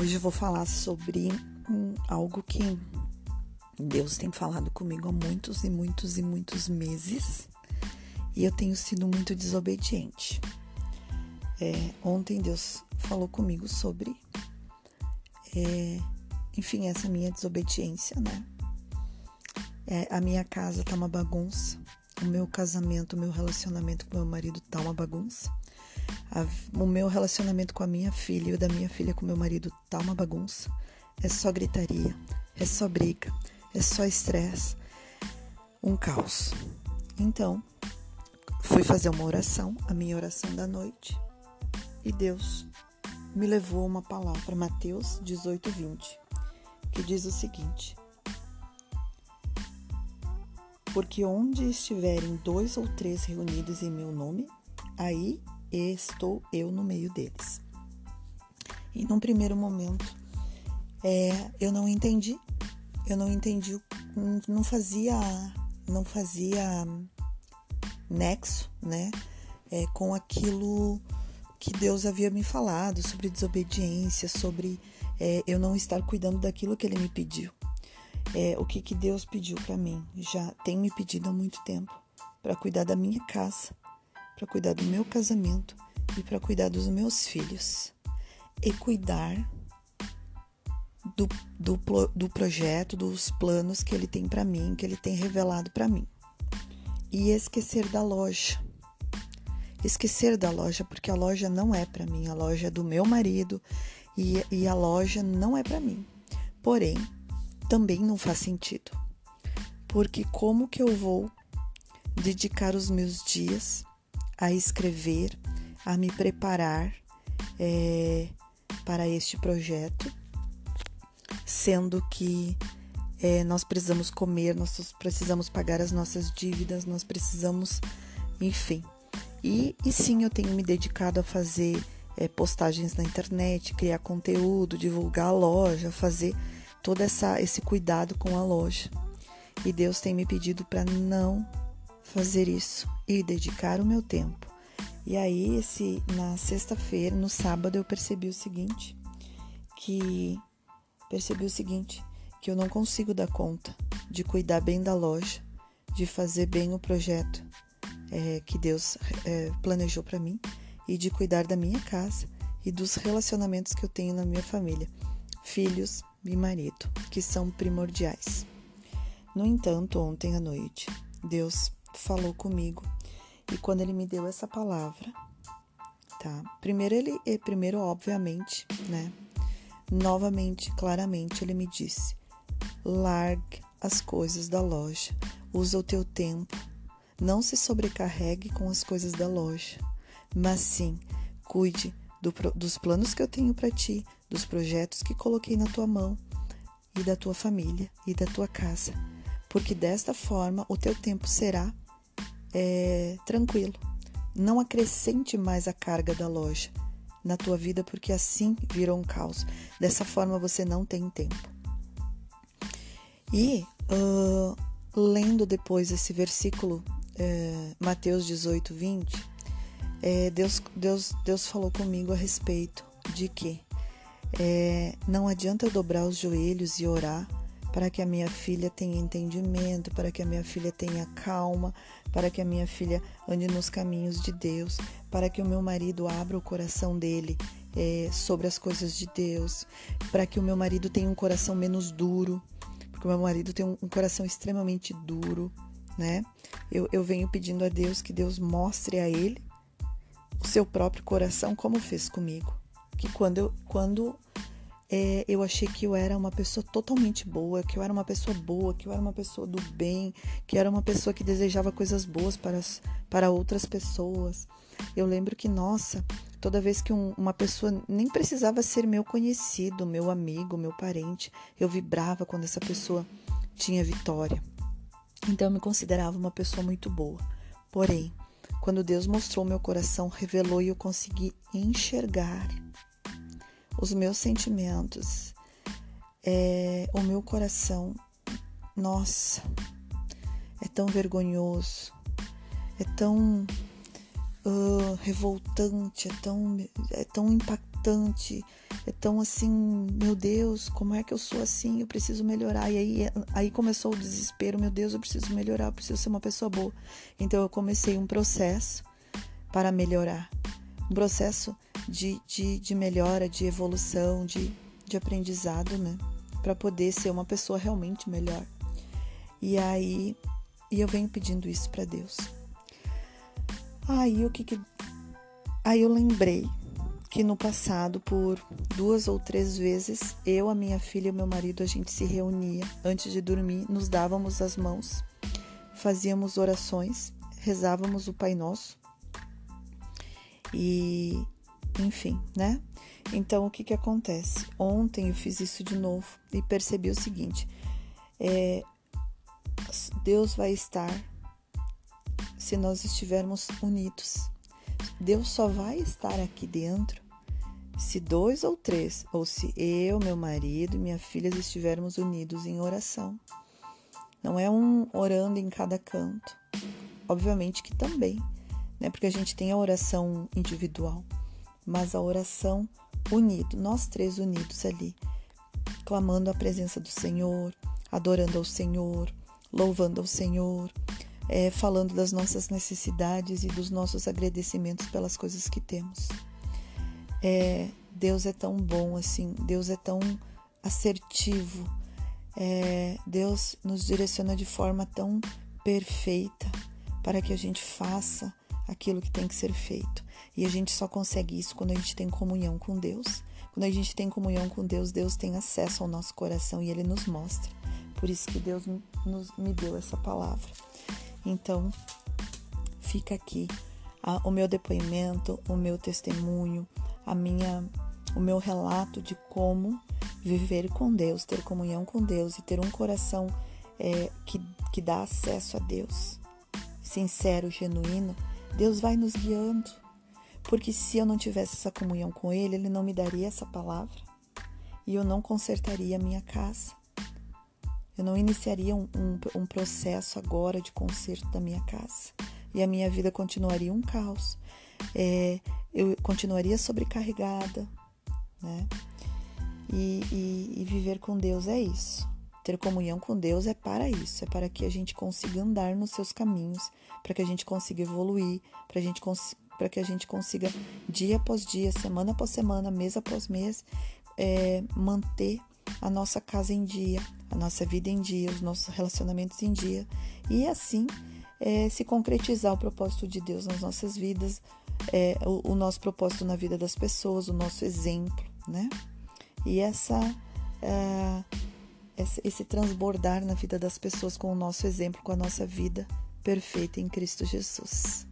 Hoje eu vou falar sobre um, algo que Deus tem falado comigo há muitos e muitos e muitos meses e eu tenho sido muito desobediente. É, ontem Deus falou comigo sobre, é, enfim, essa minha desobediência, né? É, a minha casa tá uma bagunça, o meu casamento, o meu relacionamento com meu marido tá uma bagunça. A, o meu relacionamento com a minha filha e o da minha filha com meu marido tá uma bagunça. É só gritaria, é só briga, é só estresse, um caos. Então, fui fazer uma oração, a minha oração da noite, e Deus me levou uma palavra, Mateus 18, 20, que diz o seguinte: Porque onde estiverem dois ou três reunidos em meu nome, aí estou eu no meio deles. E num primeiro momento, é, eu não entendi, eu não entendi, não fazia, não fazia nexo, né, é, com aquilo que Deus havia me falado sobre desobediência, sobre é, eu não estar cuidando daquilo que Ele me pediu. É, o que, que Deus pediu para mim? Já tem me pedido há muito tempo para cuidar da minha casa, para cuidar do meu casamento e para cuidar dos meus filhos e cuidar do, do, do projeto, dos planos que ele tem para mim, que ele tem revelado para mim. E esquecer da loja. Esquecer da loja, porque a loja não é para mim, a loja é do meu marido e, e a loja não é para mim. Porém, também não faz sentido. Porque como que eu vou dedicar os meus dias a escrever, a me preparar é, para este projeto, sendo que é, nós precisamos comer, nós precisamos pagar as nossas dívidas, nós precisamos, enfim. E, e sim, eu tenho me dedicado a fazer é, postagens na internet, criar conteúdo, divulgar a loja, fazer todo essa, esse cuidado com a loja. E Deus tem me pedido para não fazer isso e dedicar o meu tempo. E aí, esse, na sexta-feira, no sábado, eu percebi o seguinte, que percebi o seguinte, que eu não consigo dar conta de cuidar bem da loja, de fazer bem o projeto é, que Deus é, planejou para mim e de cuidar da minha casa e dos relacionamentos que eu tenho na minha família, filhos e marido, que são primordiais. No entanto, ontem à noite, Deus falou comigo e quando ele me deu essa palavra, tá? Primeiro ele, primeiro obviamente, né? Novamente, claramente, ele me disse: largue as coisas da loja, usa o teu tempo, não se sobrecarregue com as coisas da loja, mas sim cuide do, dos planos que eu tenho para ti, dos projetos que coloquei na tua mão e da tua família e da tua casa, porque desta forma o teu tempo será é, tranquilo. Não acrescente mais a carga da loja na tua vida, porque assim virou um caos. Dessa forma você não tem tempo. E uh, lendo depois esse versículo, uh, Mateus 18, 20, é, Deus, Deus, Deus falou comigo a respeito de que é, não adianta dobrar os joelhos e orar para que a minha filha tenha entendimento, para que a minha filha tenha calma, para que a minha filha ande nos caminhos de Deus, para que o meu marido abra o coração dele é, sobre as coisas de Deus, para que o meu marido tenha um coração menos duro, porque o meu marido tem um, coração extremamente duro, né? Eu, eu venho pedindo a Deus que Deus mostre a ele o seu próprio coração, como fez comigo. Que quando eu, quando é, eu achei que eu era uma pessoa totalmente boa, que eu era uma pessoa boa, que eu era uma pessoa do bem, que eu era uma pessoa que desejava coisas boas para, as, para outras pessoas. Eu lembro que, nossa, toda vez que um, uma pessoa nem precisava ser meu conhecido, meu amigo, meu parente, eu vibrava quando essa pessoa tinha vitória. Então eu me considerava uma pessoa muito boa. Porém, quando Deus mostrou meu coração, revelou e eu consegui enxergar os meus sentimentos, é, o meu coração, nossa, é tão vergonhoso, é tão uh, revoltante, é tão, é tão impactante é tão assim, meu Deus, como é que eu sou assim? Eu preciso melhorar. E aí, aí começou o desespero, meu Deus, eu preciso melhorar, eu preciso ser uma pessoa boa. Então eu comecei um processo para melhorar. Um processo de, de, de melhora, de evolução, de, de aprendizado, né? Para poder ser uma pessoa realmente melhor. E aí, e eu venho pedindo isso para Deus. Aí o que que Aí eu lembrei que no passado, por duas ou três vezes, eu, a minha filha e o meu marido, a gente se reunia antes de dormir, nos dávamos as mãos, fazíamos orações, rezávamos o Pai Nosso e, enfim, né? Então, o que que acontece? Ontem eu fiz isso de novo e percebi o seguinte: é, Deus vai estar se nós estivermos unidos. Deus só vai estar aqui dentro se dois ou três, ou se eu, meu marido e minha filha estivermos unidos em oração. Não é um orando em cada canto. Obviamente que também, né? Porque a gente tem a oração individual, mas a oração unido, nós três unidos ali, clamando a presença do Senhor, adorando ao Senhor, louvando ao Senhor, é, falando das nossas necessidades e dos nossos agradecimentos pelas coisas que temos. É, Deus é tão bom assim, Deus é tão assertivo, é, Deus nos direciona de forma tão perfeita para que a gente faça aquilo que tem que ser feito. E a gente só consegue isso quando a gente tem comunhão com Deus. Quando a gente tem comunhão com Deus, Deus tem acesso ao nosso coração e Ele nos mostra. Por isso que Deus nos, me deu essa palavra. Então, fica aqui a, o meu depoimento, o meu testemunho, a minha, o meu relato de como viver com Deus, ter comunhão com Deus e ter um coração é, que, que dá acesso a Deus, sincero, genuíno. Deus vai nos guiando, porque se eu não tivesse essa comunhão com Ele, Ele não me daria essa palavra e eu não consertaria a minha casa. Eu não iniciaria um, um, um processo agora de conserto da minha casa e a minha vida continuaria um caos. É, eu continuaria sobrecarregada, né? E, e, e, viver com Deus é isso. Ter comunhão com Deus é para isso, é para que a gente consiga andar nos seus caminhos, para que a gente consiga evoluir, para gente para que a gente consiga dia após dia, semana após semana, mês após mês, é, manter a nossa casa em dia, a nossa vida em dia, os nossos relacionamentos em dia e assim é, se concretizar o propósito de Deus nas nossas vidas, é, o, o, nosso propósito na vida das pessoas, o nosso exemplo, né? E essa, é, esse transbordar na vida das pessoas com o nosso exemplo, com a nossa vida perfeita em Cristo Jesus.